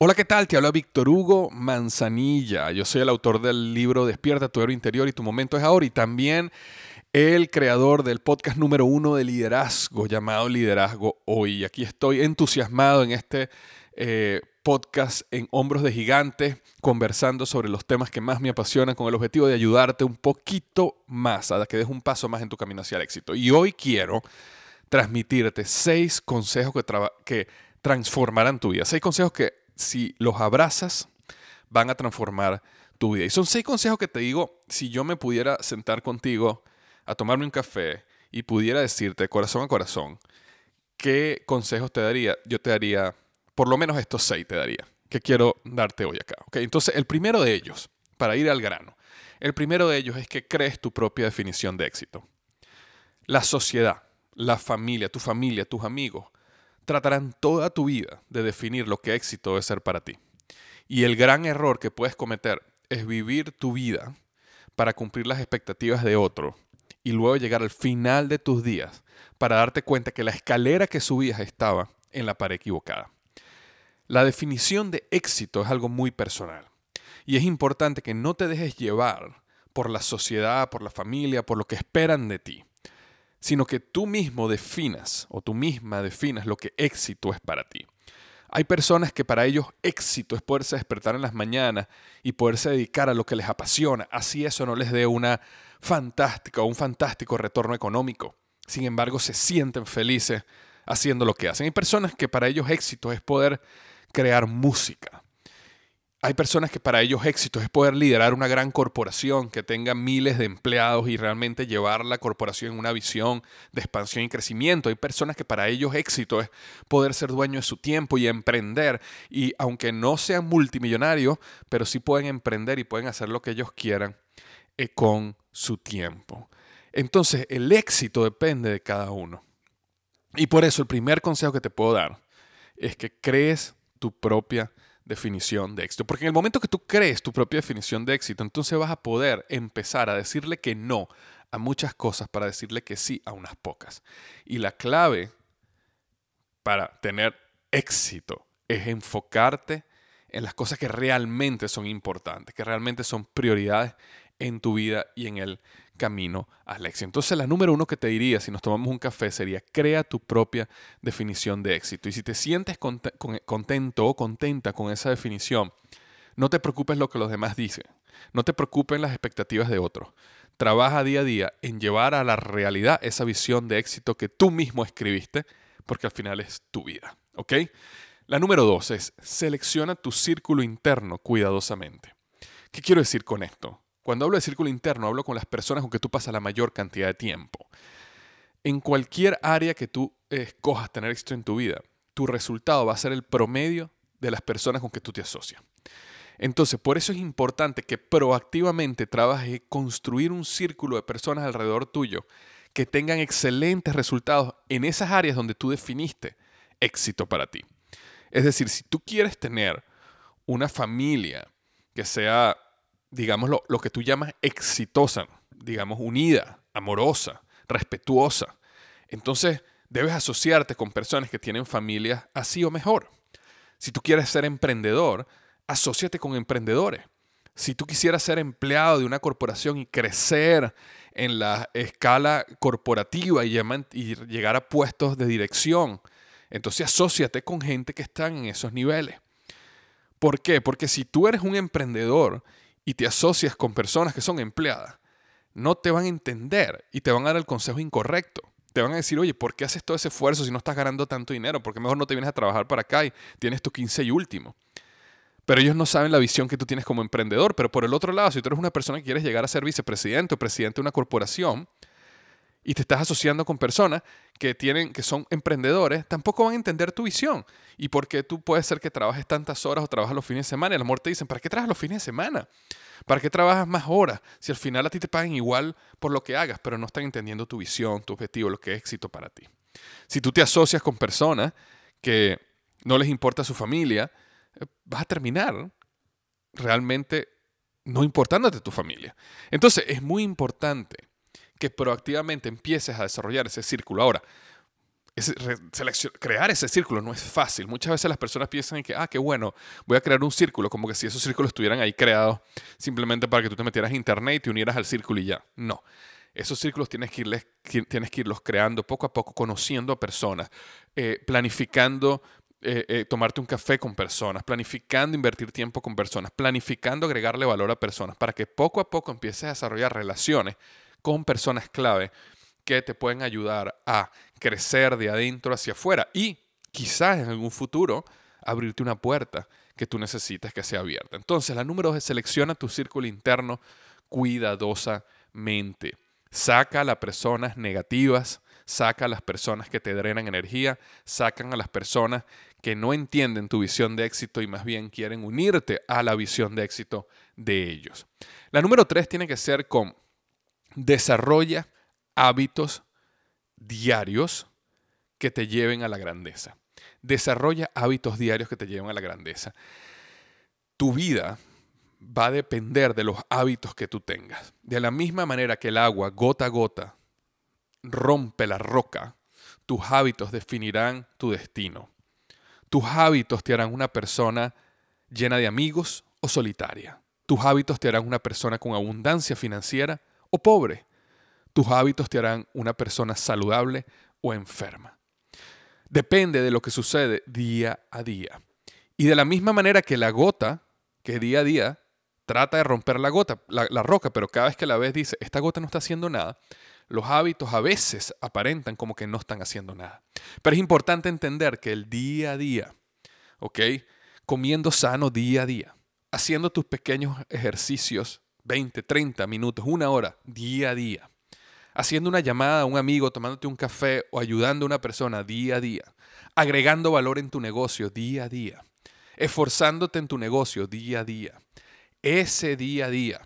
Hola, ¿qué tal? Te habla Víctor Hugo Manzanilla. Yo soy el autor del libro Despierta tu héroe interior y tu momento es ahora. Y también el creador del podcast número uno de liderazgo llamado Liderazgo Hoy. Aquí estoy entusiasmado en este eh, podcast en Hombros de Gigantes, conversando sobre los temas que más me apasionan con el objetivo de ayudarte un poquito más a que des un paso más en tu camino hacia el éxito. Y hoy quiero transmitirte seis consejos que, que transformarán tu vida. Seis consejos que si los abrazas, van a transformar tu vida. Y son seis consejos que te digo, si yo me pudiera sentar contigo a tomarme un café y pudiera decirte corazón a corazón, ¿qué consejos te daría? Yo te daría, por lo menos estos seis te daría, que quiero darte hoy acá. ¿okay? Entonces, el primero de ellos, para ir al grano, el primero de ellos es que crees tu propia definición de éxito. La sociedad, la familia, tu familia, tus amigos, tratarán toda tu vida de definir lo que éxito debe ser para ti. Y el gran error que puedes cometer es vivir tu vida para cumplir las expectativas de otro y luego llegar al final de tus días para darte cuenta que la escalera que subías estaba en la pared equivocada. La definición de éxito es algo muy personal y es importante que no te dejes llevar por la sociedad, por la familia, por lo que esperan de ti sino que tú mismo definas o tú misma definas lo que éxito es para ti. Hay personas que para ellos éxito es poderse despertar en las mañanas y poderse dedicar a lo que les apasiona, así eso no les dé una fantástica o un fantástico retorno económico. Sin embargo, se sienten felices haciendo lo que hacen. Hay personas que para ellos éxito es poder crear música, hay personas que para ellos éxito es poder liderar una gran corporación que tenga miles de empleados y realmente llevar la corporación en una visión de expansión y crecimiento. Hay personas que para ellos éxito es poder ser dueño de su tiempo y emprender. Y aunque no sean multimillonarios, pero sí pueden emprender y pueden hacer lo que ellos quieran eh, con su tiempo. Entonces, el éxito depende de cada uno. Y por eso el primer consejo que te puedo dar es que crees tu propia definición de éxito. Porque en el momento que tú crees tu propia definición de éxito, entonces vas a poder empezar a decirle que no a muchas cosas para decirle que sí a unas pocas. Y la clave para tener éxito es enfocarte en las cosas que realmente son importantes, que realmente son prioridades en tu vida y en el camino al éxito. Entonces, la número uno que te diría si nos tomamos un café sería crea tu propia definición de éxito. Y si te sientes contento o contenta con esa definición, no te preocupes lo que los demás dicen. No te preocupes las expectativas de otros. Trabaja día a día en llevar a la realidad esa visión de éxito que tú mismo escribiste, porque al final es tu vida. ¿Ok? La número dos es selecciona tu círculo interno cuidadosamente. ¿Qué quiero decir con esto? Cuando hablo de círculo interno, hablo con las personas con que tú pasas la mayor cantidad de tiempo. En cualquier área que tú escojas tener éxito en tu vida, tu resultado va a ser el promedio de las personas con que tú te asocias. Entonces, por eso es importante que proactivamente trabajes en construir un círculo de personas alrededor tuyo que tengan excelentes resultados en esas áreas donde tú definiste éxito para ti. Es decir, si tú quieres tener una familia que sea digamos, lo, que tú llamas exitosa, digamos, unida, amorosa, respetuosa. Entonces, debes asociarte con personas que tienen familias así o mejor. Si tú quieres ser emprendedor, asóciate con emprendedores. Si tú quisieras ser empleado de una corporación y crecer en la escala corporativa y, llegar a puestos de dirección, entonces asóciate con gente que están en esos niveles. ¿Por qué? Porque si tú eres un emprendedor y te asocias con personas que son empleadas, no te van a entender y te van a dar el consejo incorrecto. Te van a decir, oye, ¿por qué haces todo ese esfuerzo si no estás ganando tanto dinero? ¿Por qué mejor no te vienes a trabajar para acá y tienes tu 15 y último? Pero ellos no saben la visión que tú tienes como emprendedor. Pero por el otro lado, si tú eres una persona que quieres llegar a ser vicepresidente o presidente de una corporación y te estás asociando con personas que, tienen, que son emprendedores, tampoco van a entender tu visión. Y porque tú puedes ser que trabajes tantas horas o trabajas los fines de semana y a lo mejor te dicen, ¿para qué trabajas los fines de semana? ¿Para qué trabajas más horas? Si al final a ti te pagan igual por lo que hagas, pero no están entendiendo tu visión, tu objetivo, lo que es éxito para ti. Si tú te asocias con personas que no les importa su familia, eh, vas a terminar realmente no importándote tu familia. Entonces es muy importante que proactivamente empieces a desarrollar ese círculo. Ahora, crear ese círculo no es fácil. Muchas veces las personas piensan que, ah, qué bueno, voy a crear un círculo, como que si esos círculos estuvieran ahí creados simplemente para que tú te metieras a internet y te unieras al círculo y ya. No. Esos círculos tienes que, irles, tienes que irlos creando poco a poco, conociendo a personas, eh, planificando eh, eh, tomarte un café con personas, planificando invertir tiempo con personas, planificando agregarle valor a personas, para que poco a poco empieces a desarrollar relaciones con personas clave que te pueden ayudar a crecer de adentro hacia afuera y quizás en algún futuro abrirte una puerta que tú necesitas que sea abierta. Entonces, la número dos es selecciona tu círculo interno cuidadosamente. Saca a las personas negativas, saca a las personas que te drenan energía, sacan a las personas que no entienden tu visión de éxito y más bien quieren unirte a la visión de éxito de ellos. La número tres tiene que ser con desarrolla hábitos diarios que te lleven a la grandeza. Desarrolla hábitos diarios que te lleven a la grandeza. Tu vida va a depender de los hábitos que tú tengas. De la misma manera que el agua gota a gota rompe la roca, tus hábitos definirán tu destino. Tus hábitos te harán una persona llena de amigos o solitaria. Tus hábitos te harán una persona con abundancia financiera o pobre. Tus hábitos te harán una persona saludable o enferma. Depende de lo que sucede día a día. Y de la misma manera que la gota, que día a día trata de romper la gota, la, roca, pero cada vez que la ves dice, esta gota no está haciendo nada, los hábitos a veces aparentan como que no están haciendo nada. Pero es importante entender que el día a día, ¿ok? Comiendo sano día a día, haciendo tus pequeños ejercicios 20, 30 minutos, una hora, día a día, haciendo una llamada a un amigo, tomándote un café o ayudando a una persona día a día, agregando valor en tu negocio día a día, esforzándote en tu negocio día a día. Ese día a día,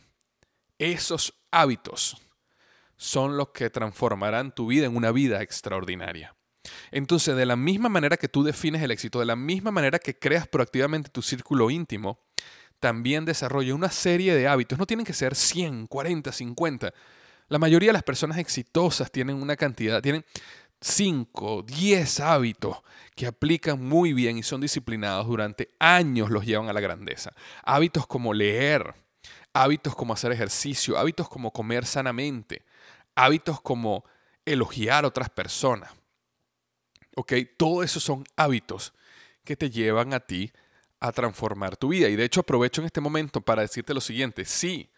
esos hábitos son los que transformarán tu vida en una vida extraordinaria. Entonces, de la misma manera que tú defines el éxito, de la misma manera que creas proactivamente tu círculo íntimo, también desarrolla una serie de hábitos. No tienen que ser 100, 40, 50. La mayoría de las personas exitosas tienen una cantidad, tienen 5, 10 hábitos que aplican muy bien y son disciplinados durante años, los llevan a la grandeza. Hábitos como leer, hábitos como hacer ejercicio, hábitos como comer sanamente, hábitos como elogiar a otras personas. ¿Ok? Todo eso son hábitos que te llevan a ti a transformar tu vida. Y de hecho aprovecho en este momento para decirte lo siguiente. Si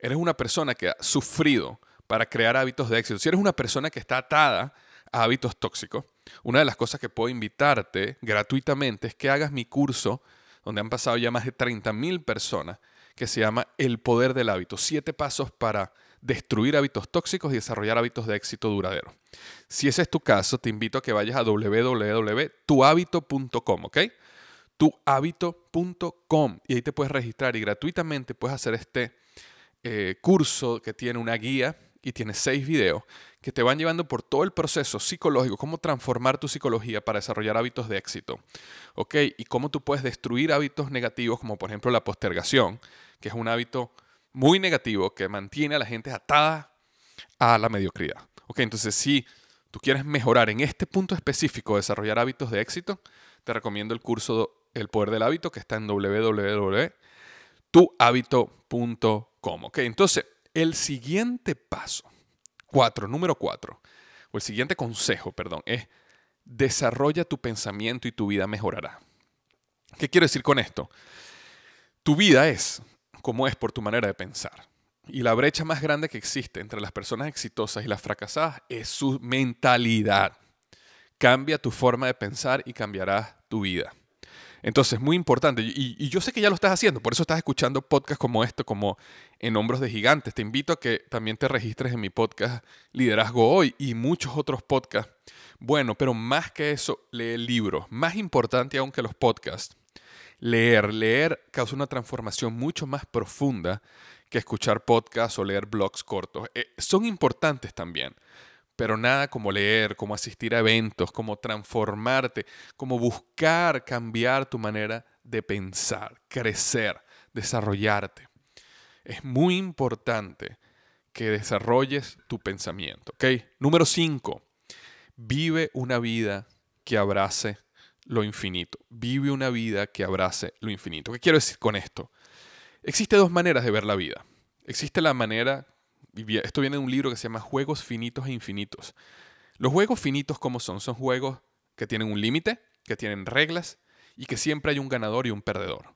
eres una persona que ha sufrido para crear hábitos de éxito, si eres una persona que está atada a hábitos tóxicos, una de las cosas que puedo invitarte gratuitamente es que hagas mi curso, donde han pasado ya más de 30 mil personas, que se llama El Poder del Hábito. Siete pasos para destruir hábitos tóxicos y desarrollar hábitos de éxito duradero. Si ese es tu caso, te invito a que vayas a www.tuhabito.com, ¿ok? tuhabito.com y ahí te puedes registrar y gratuitamente puedes hacer este eh, curso que tiene una guía y tiene seis videos que te van llevando por todo el proceso psicológico, cómo transformar tu psicología para desarrollar hábitos de éxito, ¿ok? Y cómo tú puedes destruir hábitos negativos como por ejemplo la postergación, que es un hábito muy negativo que mantiene a la gente atada a la mediocridad. Ok, entonces si tú quieres mejorar en este punto específico, desarrollar hábitos de éxito, te recomiendo el curso El Poder del Hábito que está en www.tuhabito.com. Ok, entonces el siguiente paso, cuatro, número cuatro, o el siguiente consejo, perdón, es desarrolla tu pensamiento y tu vida mejorará. ¿Qué quiero decir con esto? Tu vida es como es por tu manera de pensar. Y la brecha más grande que existe entre las personas exitosas y las fracasadas es su mentalidad. Cambia tu forma de pensar y cambiarás tu vida. Entonces, muy importante. Y, yo sé que ya lo estás haciendo, por eso estás escuchando podcasts como esto, como En Hombros de Gigantes. Te invito a que también te registres en mi podcast Liderazgo Hoy y muchos otros podcasts. Bueno, pero más que eso, lee libros. Más importante aún que los podcasts. Leer, leer causa una transformación mucho más profunda que escuchar podcasts o leer blogs cortos. Eh, son importantes también pero nada como leer, como asistir a eventos, como transformarte, como buscar cambiar tu manera de pensar, crecer, desarrollarte. Es muy importante que desarrolles tu pensamiento. ¿ok? Número 5. Vive una vida que abrace lo infinito. Vive una vida que abrace lo infinito. ¿Qué quiero decir con esto? Existe dos maneras de ver la vida. Existe la manera esto viene de un libro que se llama Juegos Finitos e Infinitos. Los juegos finitos, ¿cómo son? Son juegos que tienen un límite, que tienen reglas y que siempre hay un ganador y un perdedor.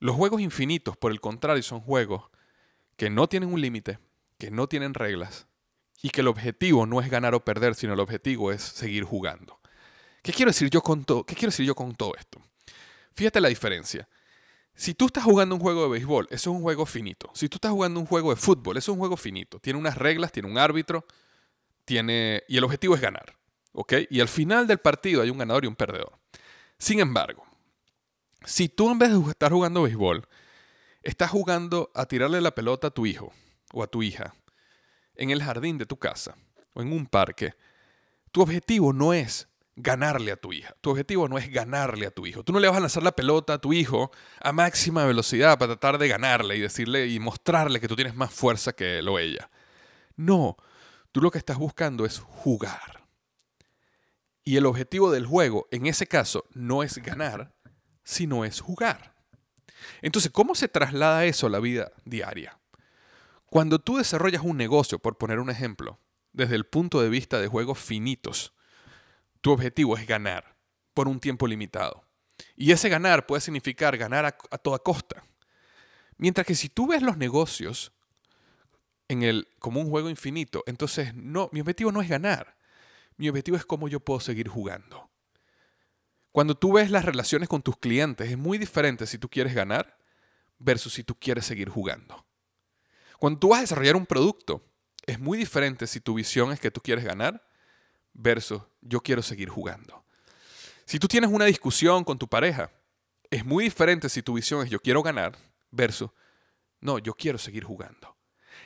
Los juegos infinitos, por el contrario, son juegos que no tienen un límite, que no tienen reglas y que el objetivo no es ganar o perder, sino el objetivo es seguir jugando. ¿Qué quiero decir yo con, ¿qué quiero decir yo con todo esto? Fíjate la diferencia. Si tú estás jugando un juego de béisbol, eso es un juego finito. Si tú estás jugando un juego de fútbol, eso es un juego finito. Tiene unas reglas, tiene un árbitro, tiene y el objetivo es ganar, ¿ok? Y al final del partido hay un ganador y un perdedor. Sin embargo, si tú en vez de estar jugando béisbol, estás jugando a tirarle la pelota a tu hijo o a tu hija en el jardín de tu casa o en un parque, tu objetivo no es ganarle a tu hija. Tu objetivo no es ganarle a tu hijo. Tú no le vas a lanzar la pelota a tu hijo a máxima velocidad para tratar de ganarle y decirle y mostrarle que tú tienes más fuerza que él o ella. No, tú lo que estás buscando es jugar. Y el objetivo del juego, en ese caso, no es ganar, sino es jugar. Entonces, ¿cómo se traslada eso a la vida diaria? Cuando tú desarrollas un negocio, por poner un ejemplo, desde el punto de vista de juegos finitos, tu objetivo es ganar por un tiempo limitado. Y ese ganar puede significar ganar a, toda costa. Mientras que si tú ves los negocios en el, como un juego infinito, entonces no, mi objetivo no es ganar. Mi objetivo es cómo yo puedo seguir jugando. Cuando tú ves las relaciones con tus clientes, es muy diferente si tú quieres ganar versus si tú quieres seguir jugando. Cuando tú vas a desarrollar un producto, es muy diferente si tu visión es que tú quieres ganar versus yo quiero seguir jugando. Si tú tienes una discusión con tu pareja, es muy diferente si tu visión es yo quiero ganar versus no, yo quiero seguir jugando.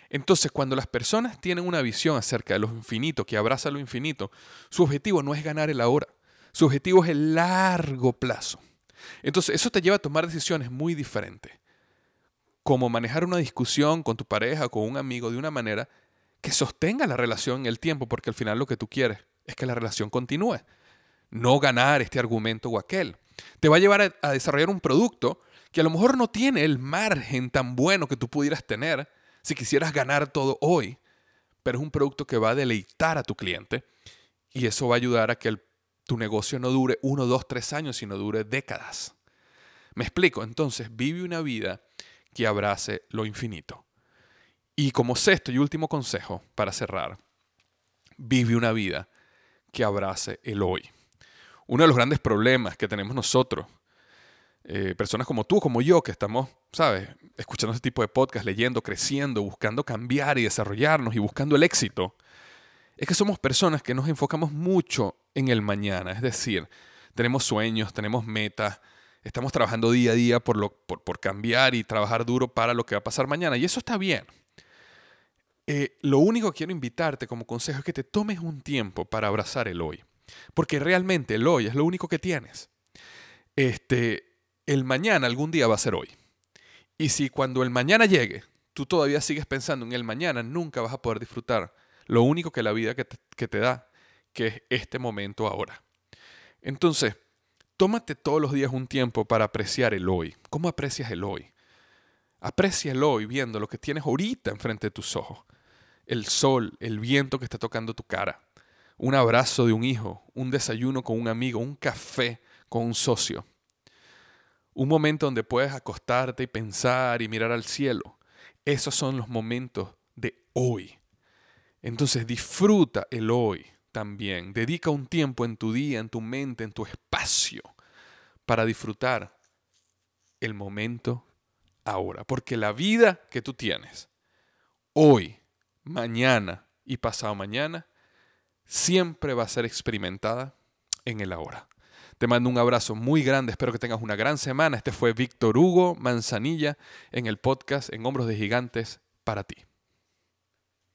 Entonces, cuando las personas tienen una visión acerca de lo infinito, que abraza lo infinito, su objetivo no es ganar el ahora, su objetivo es el largo plazo. Entonces, eso te lleva a tomar decisiones muy diferentes. Como manejar una discusión con tu pareja o con un amigo de una manera que sostenga la relación en el tiempo, porque al final lo que tú quieres es que la relación continúe. No ganar este argumento o aquel. Te va a llevar a, desarrollar un producto que a lo mejor no tiene el margen tan bueno que tú pudieras tener si quisieras ganar todo hoy, pero es un producto que va a deleitar a tu cliente y eso va a ayudar a que tu negocio no dure uno, dos, tres años, sino dure décadas. Me explico, entonces vive una vida que abrace lo infinito. Y como sexto y último consejo para cerrar, vive una vida que abrace el hoy. Uno de los grandes problemas que tenemos nosotros, eh, personas como tú, como yo, que estamos, ¿sabes?, escuchando este tipo de podcast, leyendo, creciendo, buscando cambiar y desarrollarnos y buscando el éxito, es que somos personas que nos enfocamos mucho en el mañana. Es decir, tenemos sueños, tenemos metas, estamos trabajando día a día por, lo, por, por cambiar y trabajar duro para lo que va a pasar mañana. Y eso está bien. Eh, lo único que quiero invitarte como consejo es que te tomes un tiempo para abrazar el hoy. Porque realmente el hoy es lo único que tienes. Este, el mañana algún día va a ser hoy. Y si cuando el mañana llegue, tú todavía sigues pensando en el mañana, nunca vas a poder disfrutar lo único que la vida que te, que te da, que es este momento ahora. Entonces, tómate todos los días un tiempo para apreciar el hoy. ¿Cómo aprecias el hoy? Aprecia el hoy viendo lo que tienes ahorita enfrente de tus ojos el sol, el viento que está tocando tu cara, un abrazo de un hijo, un desayuno con un amigo, un café con un socio, Un momento donde puedes acostarte y pensar y mirar al cielo. Esos son los momentos de hoy. Entonces disfruta el hoy también. Dedica un tiempo en tu día, en tu mente, en tu espacio, para disfrutar el momento ahora. Porque la vida que tú tienes hoy, mañana y pasado mañana, siempre va a ser experimentada en el ahora. Te mando un abrazo muy grande, espero que tengas una gran semana. Este fue Víctor Hugo Manzanilla en el podcast En Hombros de Gigantes para ti.